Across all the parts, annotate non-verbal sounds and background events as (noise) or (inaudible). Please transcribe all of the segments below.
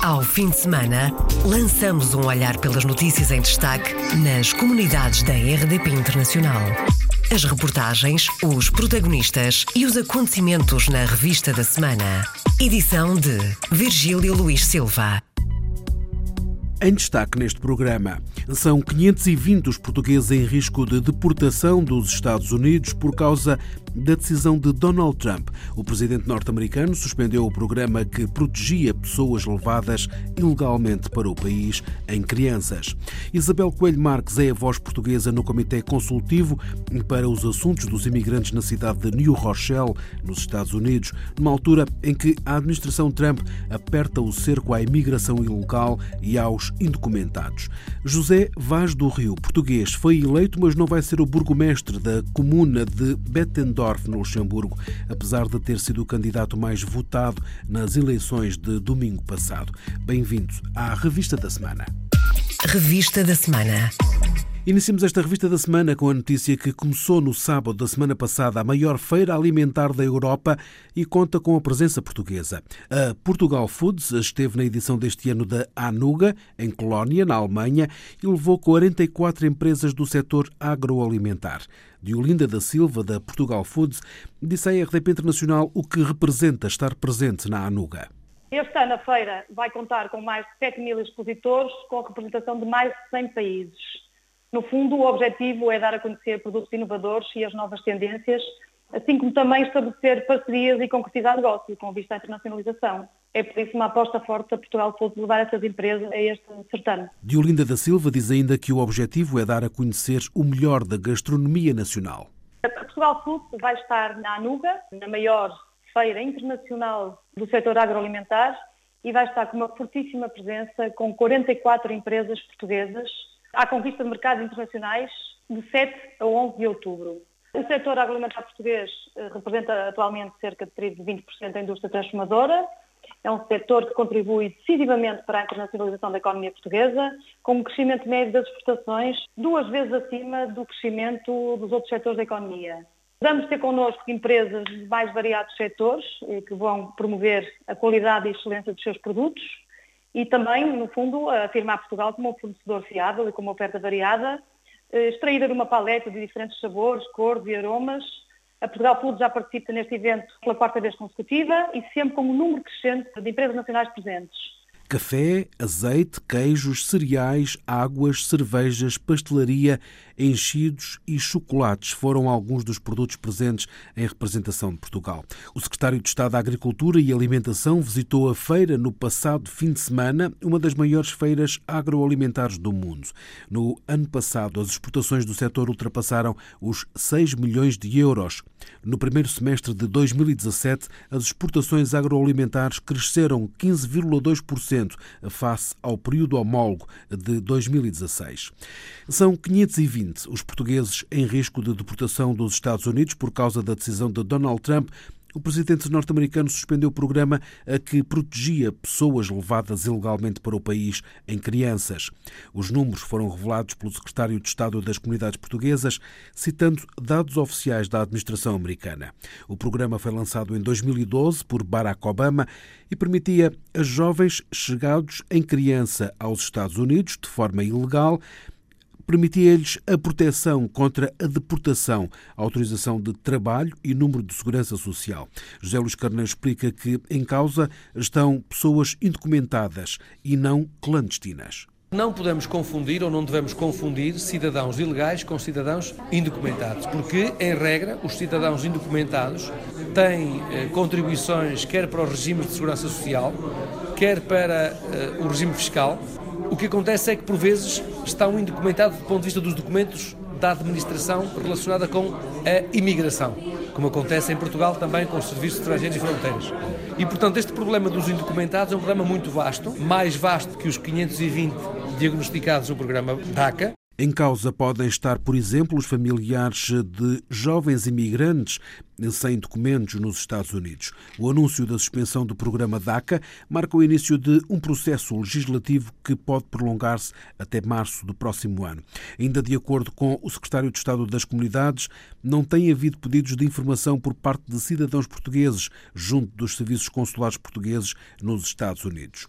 Ao fim de semana, lançamos um olhar pelas notícias em destaque nas comunidades da RDP Internacional. As reportagens, os protagonistas e os acontecimentos na revista da semana. Edição de Virgílio Luís Silva. Em destaque neste programa, são 520 os portugueses em risco de deportação dos Estados Unidos por causa da decisão de Donald Trump. O presidente norte-americano suspendeu o programa que protegia pessoas levadas ilegalmente para o país em crianças. Isabel Coelho Marques é a voz portuguesa no Comitê Consultivo para os Assuntos dos Imigrantes na cidade de New Rochelle, nos Estados Unidos, numa altura em que a administração Trump aperta o cerco à imigração ilegal e aos indocumentados. José Vaz do Rio, português, foi eleito, mas não vai ser o burgomestre da comuna de Bettendorf, no Luxemburgo, apesar de ter sido o candidato mais votado nas eleições de domingo passado. Bem-vindo à Revista da Semana. Revista da Semana. Iniciamos esta revista da semana com a notícia que começou no sábado da semana passada a maior feira alimentar da Europa e conta com a presença portuguesa. A Portugal Foods esteve na edição deste ano da Anuga, em Colónia, na Alemanha, e levou 44 empresas do setor agroalimentar. Diolinda da Silva, da Portugal Foods, disse à RDP Internacional o que representa estar presente na Anuga. Este ano a feira vai contar com mais de 7 mil expositores, com representação de mais de 100 países. No fundo, o objetivo é dar a conhecer produtos inovadores e as novas tendências, assim como também estabelecer parcerias e concretizar negócio com vista à internacionalização. É por isso uma aposta forte a Portugal pode levar essas empresas a este certame. Diolinda da Silva diz ainda que o objetivo é dar a conhecer o melhor da gastronomia nacional. A Portugal Food vai estar na Anuga, na maior feira internacional do setor agroalimentar, e vai estar com uma fortíssima presença com 44 empresas portuguesas à conquista de mercados internacionais de 7 a 11 de outubro. O setor agroalimentar português eh, representa atualmente cerca de 20% da indústria transformadora. É um setor que contribui decisivamente para a internacionalização da economia portuguesa, com um crescimento médio das exportações duas vezes acima do crescimento dos outros setores da economia. Vamos ter connosco empresas de mais variados setores eh, que vão promover a qualidade e excelência dos seus produtos, e também, no fundo, afirmar Portugal como um fornecedor fiável e com uma oferta variada, eh, extraída de uma paleta de diferentes sabores, cores e aromas. A Portugal Food já participa neste evento pela quarta vez consecutiva e sempre com um número crescente de empresas nacionais presentes. Café, azeite, queijos, cereais, águas, cervejas, pastelaria, enchidos e chocolates foram alguns dos produtos presentes em representação de Portugal. O secretário de Estado da Agricultura e Alimentação visitou a feira no passado fim de semana, uma das maiores feiras agroalimentares do mundo. No ano passado, as exportações do setor ultrapassaram os 6 milhões de euros. No primeiro semestre de 2017, as exportações agroalimentares cresceram 15,2% face ao período homólogo de 2016. São 520 os portugueses em risco de deportação dos Estados Unidos por causa da decisão de Donald Trump o presidente norte-americano suspendeu o programa a que protegia pessoas levadas ilegalmente para o país em crianças. Os números foram revelados pelo secretário de Estado das Comunidades Portuguesas, citando dados oficiais da administração americana. O programa foi lançado em 2012 por Barack Obama e permitia a jovens chegados em criança aos Estados Unidos de forma ilegal permitia-lhes a proteção contra a deportação, a autorização de trabalho e número de segurança social. José Luís Carneiro explica que em causa estão pessoas indocumentadas e não clandestinas. Não podemos confundir ou não devemos confundir cidadãos ilegais com cidadãos indocumentados, porque, em regra, os cidadãos indocumentados têm eh, contribuições quer para os regimes de segurança social, quer para eh, o regime fiscal, o que acontece é que, por vezes, está um indocumentado do ponto de vista dos documentos da administração relacionada com a imigração, como acontece em Portugal também com os serviços estrangeiros e fronteiras. E, portanto, este problema dos indocumentados é um problema muito vasto, mais vasto que os 520 diagnosticados no programa DACA, em causa podem estar, por exemplo, os familiares de jovens imigrantes sem documentos nos Estados Unidos. O anúncio da suspensão do programa DACA marca o início de um processo legislativo que pode prolongar-se até março do próximo ano. Ainda de acordo com o secretário de Estado das Comunidades, não tem havido pedidos de informação por parte de cidadãos portugueses junto dos serviços consulares portugueses nos Estados Unidos.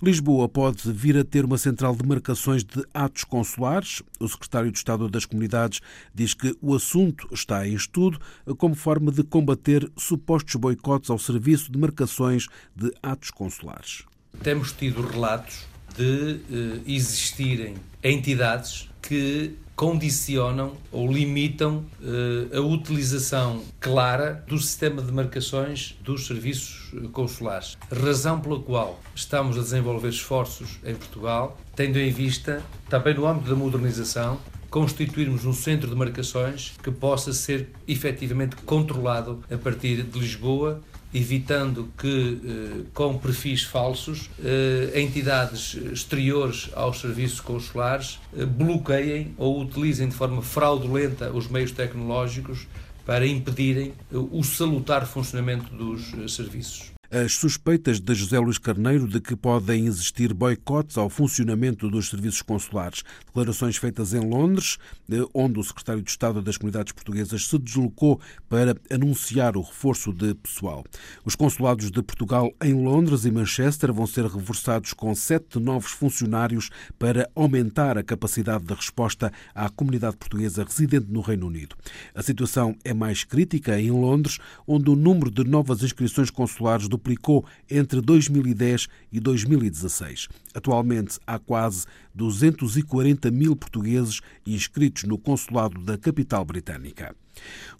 Lisboa pode vir a ter uma central de marcações de atos consulares. O secretário de Estado das Comunidades diz que o assunto está em estudo como forma de combater supostos boicotes ao serviço de marcações de atos consulares. Temos tido relatos de eh, existirem entidades que condicionam ou limitam uh, a utilização clara do sistema de marcações dos serviços eh, consulares. Razão pela qual estamos a desenvolver esforços em Portugal, tendo em vista, também no âmbito da modernização, constituirmos um centro de marcações que possa ser efetivamente controlado a partir de Lisboa evitando que, eh, com perfis falsos, eh, entidades exteriores aos serviços consulares eh, bloqueiem ou utilizem de forma fraudulenta os meios tecnológicos para impedirem o salutar funcionamento dos serviços as suspeitas de José Luís Carneiro de que podem existir boicotes ao funcionamento dos serviços consulares. Declarações feitas em Londres, eh, onde o secretário de Estado das Comunidades Portuguesas se deslocou para anunciar o reforço de pessoal. Os consulados de Portugal em Londres e Manchester vão ser reforçados com sete novos funcionários para aumentar a capacidade de resposta à comunidade portuguesa residente no Reino Unido. A situação é mais crítica em Londres, onde o número de novas inscrições consulares do duplicou entre 2010 e 2016. Atualmente há quase 240 mil portugueses inscritos no consulado da capital britânica.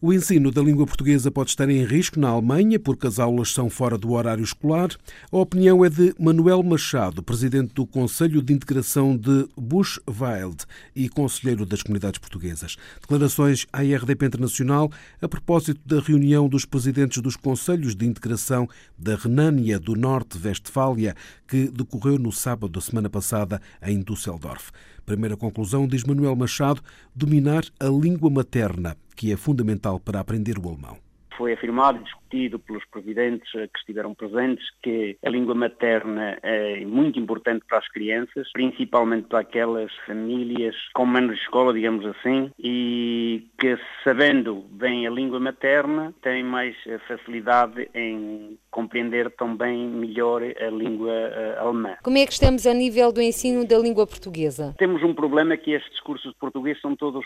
O ensino da língua portuguesa pode estar em risco na Alemanha porque as aulas são fora do horário escolar. A opinião é de Manuel Machado, presidente do Conselho de Integração de Bushwild e conselheiro das comunidades portuguesas. Declarações à RDP Internacional a propósito da reunião dos presidentes dos Conselhos de Integração da Renânia do Norte-Vestfália, que decorreu no sábado da semana passada em Düsseldorf. Primeira conclusão, diz Manuel Machado, dominar a língua materna que é fundamental para aprender o alemão. Foi afirmado discutido pelos presidentes que estiveram presentes que a língua materna é muito importante para as crianças, principalmente para aquelas famílias com menos escola, digamos assim, e que sabendo bem a língua materna têm mais facilidade em compreender também melhor a língua uh, alemã. Como é que estamos a nível do ensino da língua portuguesa? Temos um problema que estes cursos de português são todos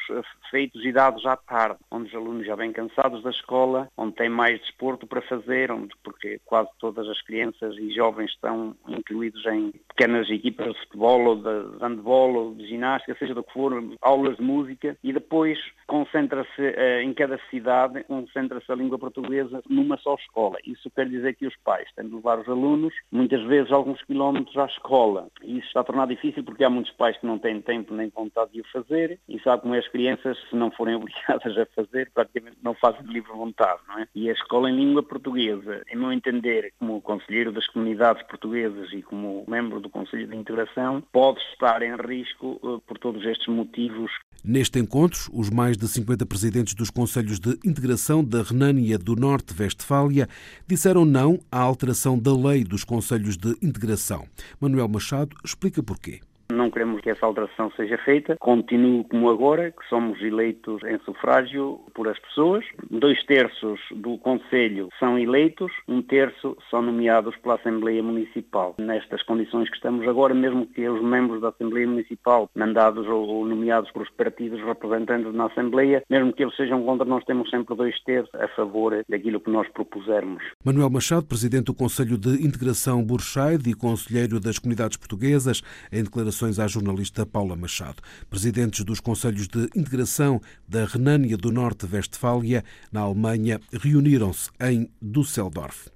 feitos e dados à tarde, onde os alunos já vêm cansados da escola, onde têm mais desporto para fazer, onde, porque quase todas as crianças e jovens estão incluídos em pequenas equipas de futebol ou de, handball ou de ginástica, seja do que for, aulas de música e depois concentra-se uh, em cada cidade, concentra-se a língua portuguesa numa só escola. Isso quer dizer que os pais têm de levar os alunos, muitas vezes alguns quilómetros à escola. E isso está a tornar difícil porque há muitos pais que não têm tempo nem vontade de o fazer e sabe como é as crianças, se não forem (laughs) obrigadas a fazer, praticamente não fazem de livre vontade, não é? E a escola em língua portuguesa, em meu entender, como conselheiro das comunidades portuguesas e como membro do Conselho de Integração, pode estar em risco uh, por todos estes motivos Neste encontro, os mais de 50 presidentes dos Conselhos de Integração da Renânia do Norte-Vestfália disseram não à alteração da lei dos Conselhos de Integração. Manuel Machado explica porquê. Não queremos que essa alteração seja feita. Continue como agora, que somos eleitos em sufrágio por as pessoas. Dois terços do Conselho são eleitos, um terço são nomeados pela Assembleia Municipal. Nestas condições que estamos agora, mesmo que os membros da Assembleia Municipal, mandados ou nomeados pelos partidos representantes na Assembleia, mesmo que eles sejam contra, nós temos sempre dois terços a favor daquilo que nós propusermos. Manuel Machado, Presidente do Conselho de Integração Burscheid e Conselheiro das Comunidades Portuguesas, em declarações declarações à jornalista Paula Machado. Presidentes dos Conselhos de Integração da Renânia do Norte-Vestfália, na Alemanha, reuniram-se em Düsseldorf.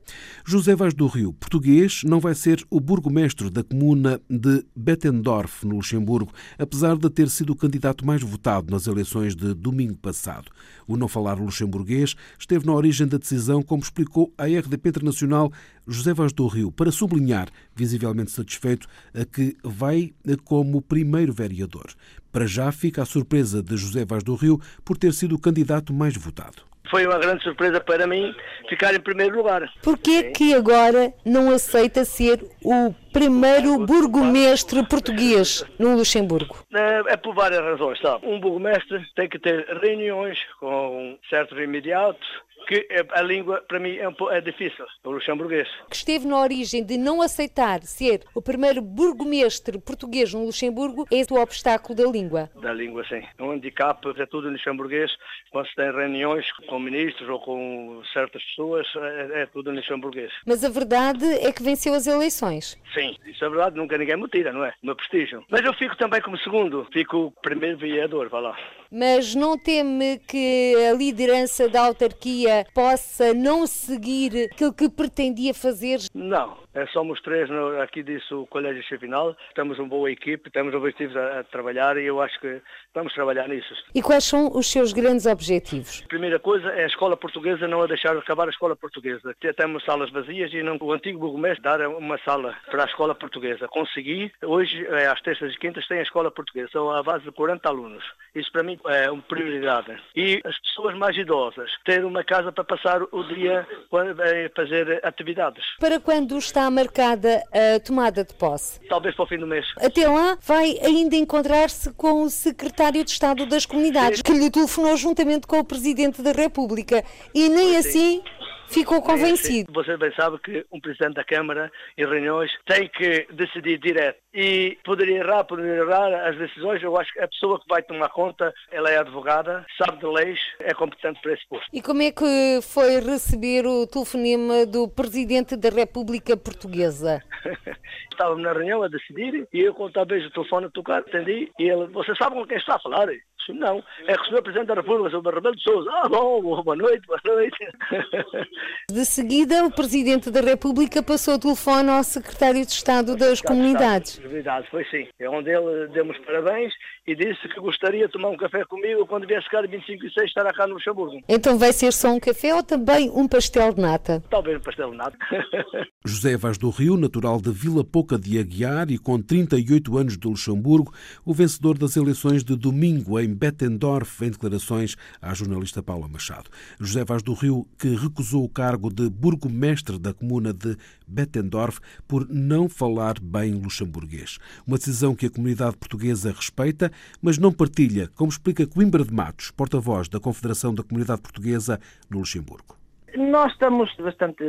José Vaz do Rio, português, não vai ser o burgomestre da comuna de Bettendorf, no Luxemburgo, apesar de ter sido o candidato mais votado nas eleições de domingo passado. O não falar luxemburguês esteve na origem da decisão, como explicou à RDP Internacional José Vaz do Rio, para sublinhar, visivelmente satisfeito, a que vai como primeiro vereador. Para já fica a surpresa de José Vaz do Rio por ter sido o candidato mais votado. Foi uma grande surpresa para mim ficar em primeiro lugar. Porquê que agora não aceita ser o primeiro burgomestre português no Luxemburgo? É, é por várias razões, sabe? Um burgomestre tem que ter reuniões com certos imediatos, que é, a língua para mim é, um, é difícil, o luxemburguês. Que esteve na origem de não aceitar ser o primeiro burgomestre português no Luxemburgo é o obstáculo da língua. Da língua, sim. Um handicap é tudo em luxemburguês. Quando se tem reuniões com ministros ou com certas pessoas, é, é tudo em luxemburguês. Mas a verdade é que venceu as eleições. Sim, isso é verdade. Nunca ninguém me tira, não é? O meu prestígio. Mas eu fico também como segundo. Fico primeiro vereador, vá lá. Mas não teme que a liderança da autarquia possa não seguir aquilo que pretendia fazer? Não, é, somos três no, aqui disse o Colégio Chefinal, temos uma boa equipe, temos objetivos a, a, trabalhar e eu acho que vamos trabalhar nisso. E quais são os seus grandes objetivos? A primeira coisa é a escola portuguesa, não a deixar acabar a escola portuguesa. Temos salas vazias e não, o antigo burgomestre dar uma sala para a escola portuguesa. Consegui, hoje, é, às terças e quintas, tem a escola portuguesa, são a base de 40 alunos. Isso para mim é uma prioridade. E as pessoas mais idosas, ter uma casa para passar o dia a fazer atividades. Para quando está marcada a tomada de posse? Talvez para o fim do mês. Até lá, vai ainda encontrar-se com o secretário de Estado das Comunidades, Sim. que lhe telefonou juntamente com o Presidente da República. E nem assim ficou convencido. Você bem sabe que um Presidente da Câmara, em reuniões, tem que decidir direto. E poderia errar, poderia errar as decisões. Eu acho que a pessoa que vai tomar conta, ela é advogada, sabe de leis, é competente para esse posto. E como é que foi receber o telefonema do Presidente da República Portuguesa? (laughs) Estávamos na reunião a decidir e eu, quando estava o telefone a tocar, atendi e ele, você sabe com quem está a falar? Não, é que o. Presidente da República, Sr. Rebelo de Sousa. Ah, bom, boa noite, boa noite. (laughs) De seguida, o Presidente da República passou o telefone ao Secretário de Estado das Comunidades. Comunidades, foi sim. É onde ele deu-me parabéns e disse que gostaria de tomar um café comigo quando viesse cá de 25 e 6 estará cá no Luxemburgo. Então vai ser só um café ou também um pastel de nata? Talvez um pastel de nata. (laughs) José Vaz do Rio, natural de Vila Pouca de Aguiar e com 38 anos de Luxemburgo, o vencedor das eleições de domingo em Bettendorf, em declarações à jornalista Paula Machado. José Vaz do Rio, que recusou o cargo de burgomestre da comuna de Bettendorf por não falar bem luxemburguês. Uma decisão que a comunidade portuguesa respeita, mas não partilha, como explica Coimbra de Matos, porta-voz da Confederação da Comunidade Portuguesa no Luxemburgo. Nós estamos bastante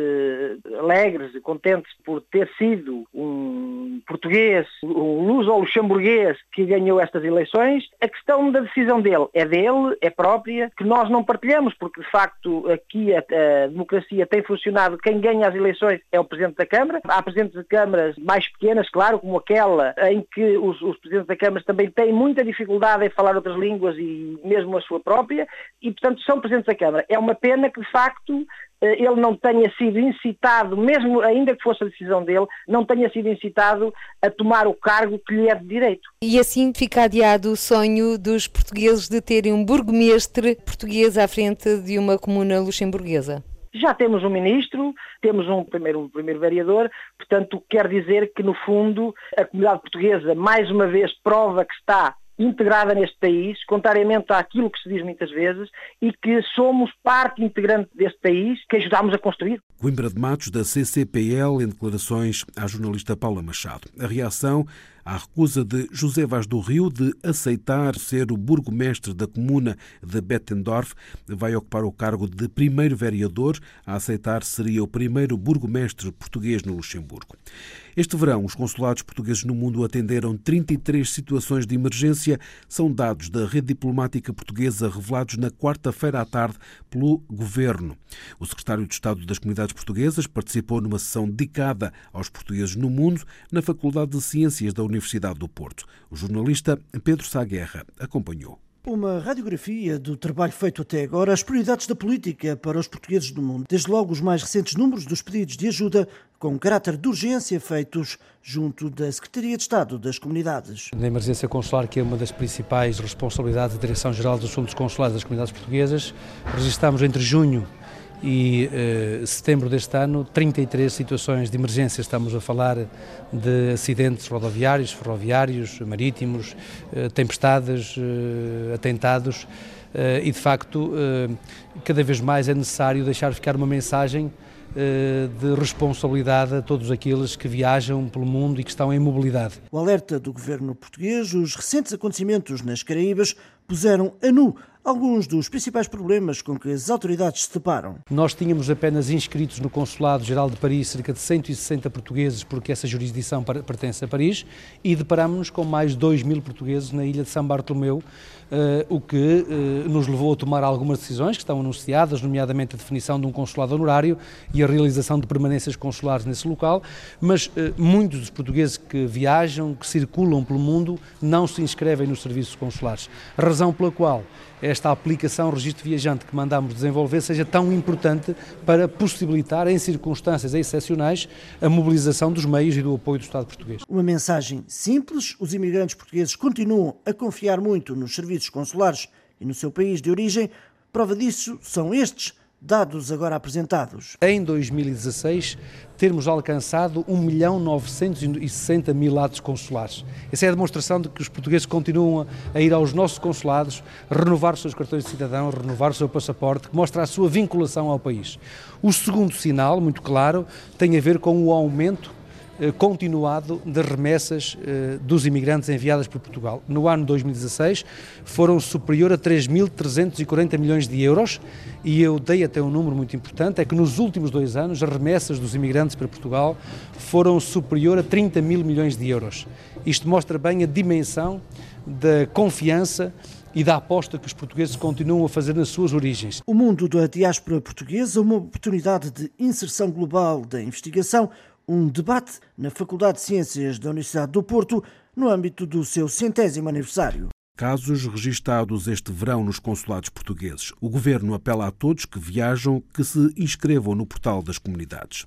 alegres e contentes por ter sido um português, um luso-luxemburguês que ganhou estas eleições. A questão da decisão dele é dele, é própria, que nós não partilhamos, porque de facto aqui a, a democracia tem funcionado. Quem ganha as eleições é o Presidente da Câmara. Há Presidentes de Câmaras mais pequenas, claro, como aquela em que os, os Presidentes da Câmara também têm muita dificuldade em falar outras línguas e mesmo a sua própria, e portanto são Presidentes da Câmara. É uma pena que de facto eh, ele não tenha sido incitado, mesmo ainda que fosse a decisão dele, não tenha sido incitado a tomar o cargo que lhe é de direito. E assim fica adiado o sonho dos portugueses de terem um burgomestre português à frente de uma comuna luxemburguesa. Já temos um ministro, temos um primeiro, um primeiro vereador, portanto quer dizer que no fundo a comunidade portuguesa mais uma vez prova que está integrada neste país, contrariamente àquilo que se diz muitas vezes, e que somos parte integrante deste país que ajudámos a construir. Coimbra de Matos, da CCPL, em declarações à jornalista Paula Machado. A reação à recusa de José Vaz do Rio de aceitar ser o burgomestre da comuna de Bettendorf, vai ocupar o cargo de primeiro vereador. A aceitar seria o primeiro burgomestre português no Luxemburgo. Este verão, os consulados portugueses no mundo atenderam 33 situações de emergência. São dados da rede diplomática portuguesa revelados na quarta-feira à tarde pelo governo. O secretário de Estado das Comunidades Portuguesas participou numa sessão dedicada aos portugueses no mundo na Faculdade de Ciências da Universidade do Porto. O jornalista Pedro Sá Guerra acompanhou. Uma radiografia do trabalho feito até agora, as prioridades da política para os portugueses do mundo. Desde logo os mais recentes números dos pedidos de ajuda com caráter de urgência feitos junto da Secretaria de Estado das Comunidades. Na emergência consular, que é uma das principais responsabilidades da Direção-Geral dos Assuntos Consulares das Comunidades Portuguesas, registramos entre junho e eh, setembro deste ano 33 situações de emergência. Estamos a falar de acidentes rodoviários, ferroviários, marítimos, eh, tempestades, eh, atentados eh, e de facto eh, cada vez mais é necessário deixar ficar uma mensagem eh, de responsabilidade a todos aqueles que viajam pelo mundo e que estão em mobilidade. O alerta do governo português, os recentes acontecimentos nas Caraíbas puseram a nu alguns dos principais problemas com que as autoridades se deparam. Nós tínhamos apenas inscritos no Consulado-Geral de Paris cerca de 160 portugueses, porque essa jurisdição pertence a Paris, e deparámos-nos com mais 2 mil portugueses na ilha de São Bartolomeu, Uh, o que uh, nos levou a tomar algumas decisões que estão anunciadas, nomeadamente a definição de um consulado honorário e a realização de permanências consulares nesse local, mas uh, muitos dos portugueses que viajam, que circulam pelo mundo, não se inscrevem nos serviços consulares. Razão pela qual esta aplicação registro viajante que mandamos desenvolver seja tão importante para possibilitar, em circunstâncias excepcionais, a mobilização dos meios e do apoio do Estado português. Uma mensagem simples: os imigrantes portugueses continuam a confiar muito nos serviços consulares e no seu país de origem. Prova disso são estes dados agora apresentados. Em 2016, termos alcançado 1 milhão 960 mil atos consulares. Essa é a demonstração de que os portugueses continuam a ir aos nossos consulados, renovar os seus cartões de cidadão, renovar o seu passaporte, que mostra a sua vinculação ao país. O segundo sinal, muito claro, tem a ver com o aumento continuado de remessas eh, dos imigrantes enviadas por Portugal. No ano 2016 foram superior a 3.340 milhões de euros e eu dei até um número muito importante, é que nos últimos dois anos as remessas dos imigrantes para Portugal foram superior a 30 mil milhões de euros. Isto mostra bem a dimensão da confiança e da aposta que os portugueses continuam a fazer nas suas origens. O mundo da diáspora portuguesa, uma oportunidade de inserção global da investigação, um debate na Faculdade de Ciências da Universidade do Porto no âmbito do seu centésimo aniversário. Casos registados este verão nos consulados portugueses. O governo apela a todos que viajam que se inscrevam no portal das comunidades.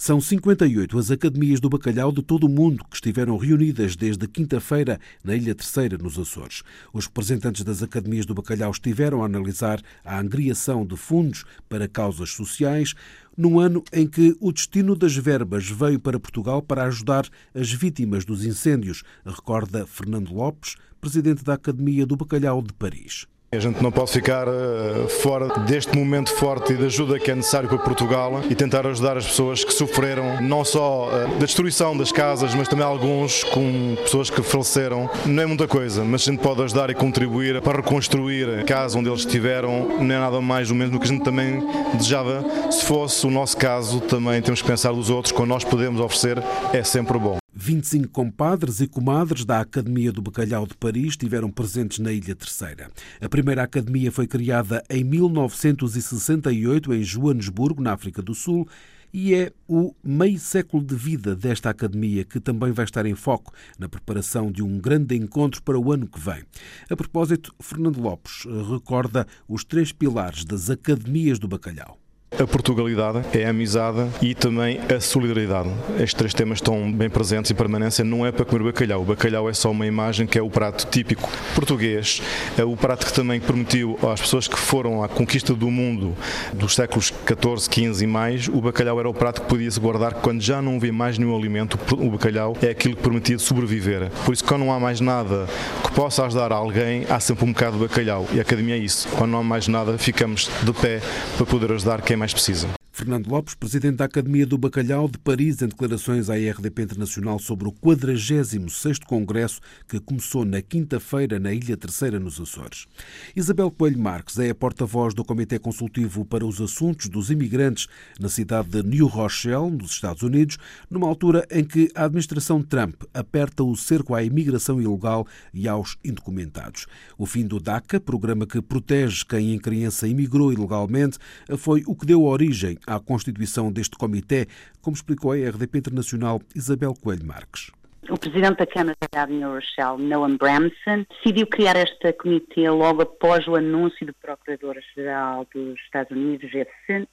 São 58 as academias do bacalhau de todo o mundo que estiveram reunidas desde quinta-feira na Ilha Terceira, nos Açores. Os representantes das academias do bacalhau estiveram a analisar a angriação de fundos para causas sociais, num ano em que o destino das verbas veio para Portugal para ajudar as vítimas dos incêndios, recorda Fernando Lopes, presidente da Academia do Bacalhau de Paris. A gente não pode ficar uh, fora deste momento forte de ajuda que é necessário para Portugal e tentar ajudar as pessoas que sofreram não só uh, da destruição das casas, mas também alguns com pessoas que faleceram. Não é muita coisa, mas a gente pode ajudar e contribuir para reconstruir a casa onde eles estiveram. Não é nada mais do mesmo do que a gente também desejava. Se fosse o nosso caso, também temos que pensar dos outros, quando nós podemos oferecer, é sempre bom. 25 compadres e comadres da Academia do Bacalhau de Paris estiveram presentes na Ilha Terceira. A primeira academia foi criada em 1968 em Joanesburgo, na África do Sul, e é o meio século de vida desta academia que também vai estar em foco na preparação de um grande encontro para o ano que vem. A propósito, Fernando Lopes recorda os três pilares das academias do bacalhau. A Portugalidade é a amizade e também a solidariedade. Estes três temas estão bem presentes em permanência. Não é para comer bacalhau. O bacalhau é só uma imagem que é o prato típico português. É o prato que também permitiu às pessoas que foram à conquista do mundo dos séculos 14, 15 e mais, o bacalhau era o prato que podia-se guardar quando já não havia mais nenhum alimento. O bacalhau é aquilo que permitia sobreviver. Por isso, quando não há mais nada que possa ajudar alguém, há sempre um bocado de bacalhau. E a academia é isso. Quando não há mais nada, ficamos de pé para poder ajudar quem mais precisa. Fernando Lopes, presidente da Academia do Bacalhau de Paris, em declarações à RDP Internacional sobre o 46º Congresso que começou na quinta-feira na Ilha Terceira, nos Açores. Isabel Coelho Marques é a porta-voz do Comitê Consultivo para os Assuntos dos Imigrantes na cidade de New Rochelle, nos Estados Unidos, numa altura em que a administração Trump aperta o cerco à imigração ilegal e aos indocumentados. O fim do DACA, programa que protege quem em criança imigrou ilegalmente, foi o que deu origem à constituição deste comitê, como explicou a RDP Internacional Isabel Coelho Marques. O presidente da Câmara de New Rochelle, Noam Bramson, decidiu criar este comitê logo após o anúncio do Procurador-Geral dos Estados Unidos,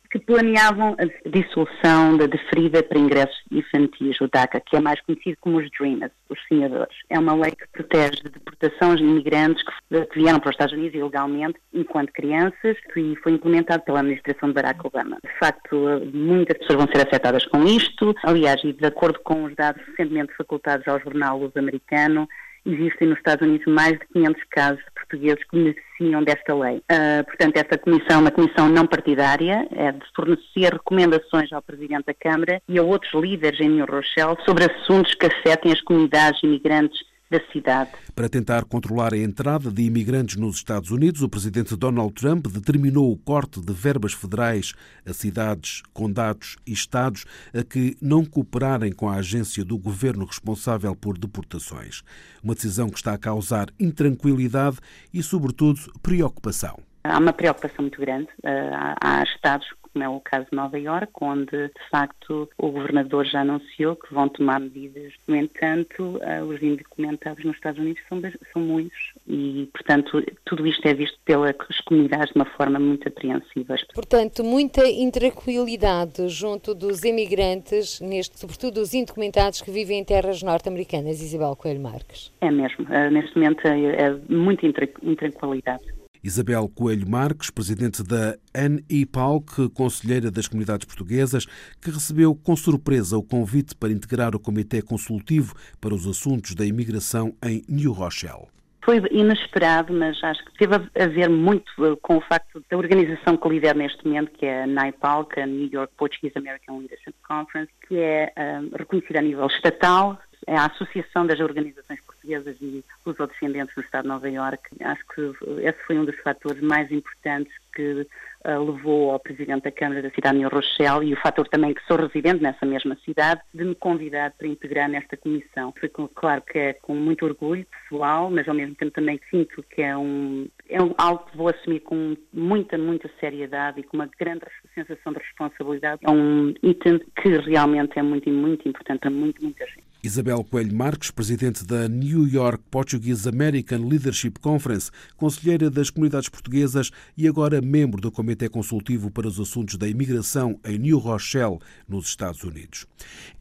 que planeavam a dissolução da deferida para ingressos infantis, o DACA, que é mais conhecido como os Dreamers. os senhores. É uma lei que protege de deportações de imigrantes que vieram para os Estados Unidos ilegalmente enquanto crianças e foi implementado pela administração de Barack Obama. De facto, muitas pessoas vão ser afetadas com isto. Aliás, e de acordo com os dados recentemente facultados ao jornal Luz Americano, existem nos Estados Unidos mais de 500 casos de portugueses que beneficiam desta lei. Uh, portanto, esta comissão é uma comissão não partidária, é de fornecer recomendações ao Presidente da Câmara e a outros líderes em New Rochelle sobre assuntos que afetem as comunidades imigrantes da cidade. Para tentar controlar a entrada de imigrantes nos Estados Unidos, o presidente Donald Trump determinou o corte de verbas federais a cidades, condados e estados a que não cooperarem com a agência do governo responsável por deportações. Uma decisão que está a causar intranquilidade e, sobretudo, preocupação. Há uma preocupação muito grande. Ah, há estados como é o caso de Nova Iorque, onde de facto o governador já anunciou que vão tomar medidas. No entanto, eh, os indocumentados nos Estados Unidos são, são muitos e, portanto, tudo isto é visto pelas comunidades de uma forma muito apreensiva. Portanto, muita intranquilidade junto dos imigrantes, neste, sobretudo os indocumentados que vivem em terras norte-americanas, Isabel Coelho Marques. É mesmo, eh, neste momento é, é muita intranquilidade. Isabel Coelho Marques, presidente da NIPALC, conselheira das comunidades portuguesas, que recebeu com surpresa o convite para integrar o Comitê Consultivo para os Assuntos da Imigração em New Rochelle. Foi inesperado, mas acho que teve a ver muito eh, com o facto da organização que lidera neste momento, que é a NIPALC, a New York Portuguese American Leadership Conference, que é um, eh, reconhecida a nível estatal, é a Associação das Organizações Portuguesas e Lusodescendentes no Estado de Nova Iorque. Acho que esse foi um dos fatores mais importantes que uh, levou ao Presidente da Câmara da cidade de Rochelle e o fator também que sou residente nessa mesma cidade de me convidar para integrar nesta comissão. Foi claro que é com muito orgulho pessoal, mas ao mesmo tempo também sinto que é um, é um algo que vou assumir com muita, muita seriedade e com uma grande sensação de responsabilidade. É um item que realmente é muito, muito importante para muito, muita gente. Isabel Coelho Marques, presidente da New York Portuguese American Leadership Conference, conselheira das comunidades portuguesas e agora membro do Comitê Consultivo para os Assuntos da Imigração em New Rochelle, nos Estados Unidos.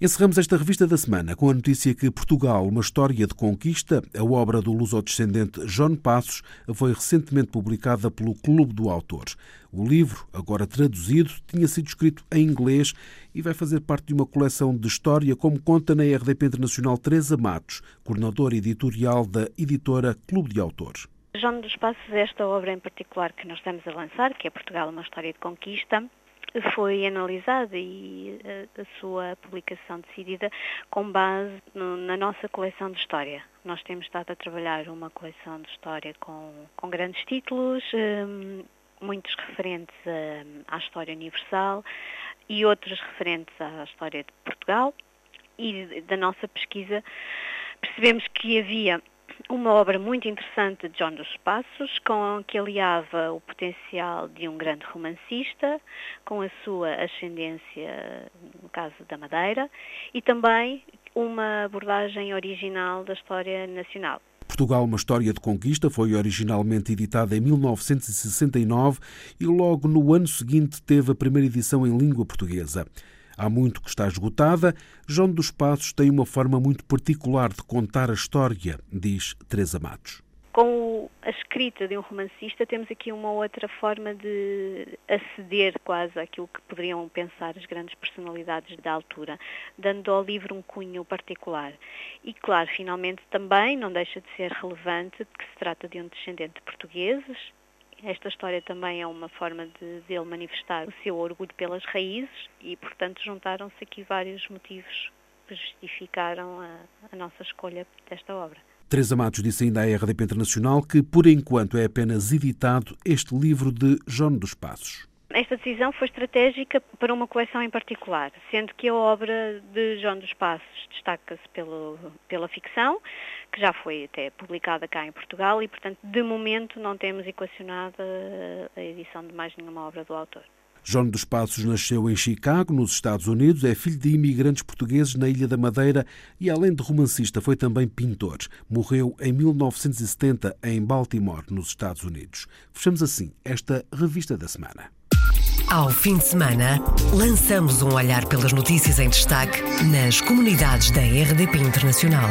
Encerramos esta revista da semana com a notícia que Portugal, uma história de conquista, a obra do luso-descendente John Passos, foi recentemente publicada pelo Clube do Autor. O livro, agora traduzido, tinha sido escrito em inglês e vai fazer parte de uma coleção de história, como conta na RDP Internacional Teresa Matos, coordenadora editorial da editora Clube de Autores. João dos Passos, esta obra em particular que nós estamos a lançar, que é Portugal, uma história de conquista, foi analisada e a, eh, a sua publicação decidida com base no, na nossa coleção de história. Nós temos estado a trabalhar uma coleção de história com, com grandes títulos, um, muitos referentes à história universal e outros referentes à história de Portugal. E da nossa pesquisa percebemos que havia uma obra muito interessante de John dos Passos, com que aliava o potencial de um grande romancista, com a sua ascendência, no caso da Madeira, e também uma abordagem original da história nacional. Portugal, uma história de conquista, foi originalmente editada em 1969 e logo no ano seguinte teve a primeira edição em língua portuguesa. Há muito que está esgotada. João dos Passos tem uma forma muito particular de contar a história, diz Teresa Matos. Com a escrita de um romancista, temos aqui uma outra forma de aceder quase àquilo que poderiam pensar as grandes personalidades da altura, dando ao livro um cunho particular. E, claro, finalmente também não deixa de ser relevante que se trata de um descendente de portugueses, esta história também é uma forma de dele manifestar o seu orgulho pelas raízes e, portanto, juntaram-se aqui vários motivos que justificaram a, a nossa escolha desta obra. Teresa Matos disse ainda à RDP Internacional que, por enquanto, é apenas editado este livro de João dos Passos. Esta decisão foi estratégica para uma coleção em particular, sendo que a obra de João dos Passos destaca-se pela ficção, que já foi até publicada cá em Portugal e, portanto, de momento não temos equacionada a edição de mais nenhuma obra do autor. João dos Passos nasceu em Chicago, nos Estados Unidos, é filho de imigrantes portugueses na Ilha da Madeira e, além de romancista, foi também pintor. Morreu em 1970 em Baltimore, nos Estados Unidos. Fechamos assim esta revista da semana. Ao fim de semana, lançamos um olhar pelas notícias em destaque nas comunidades da RDP Internacional.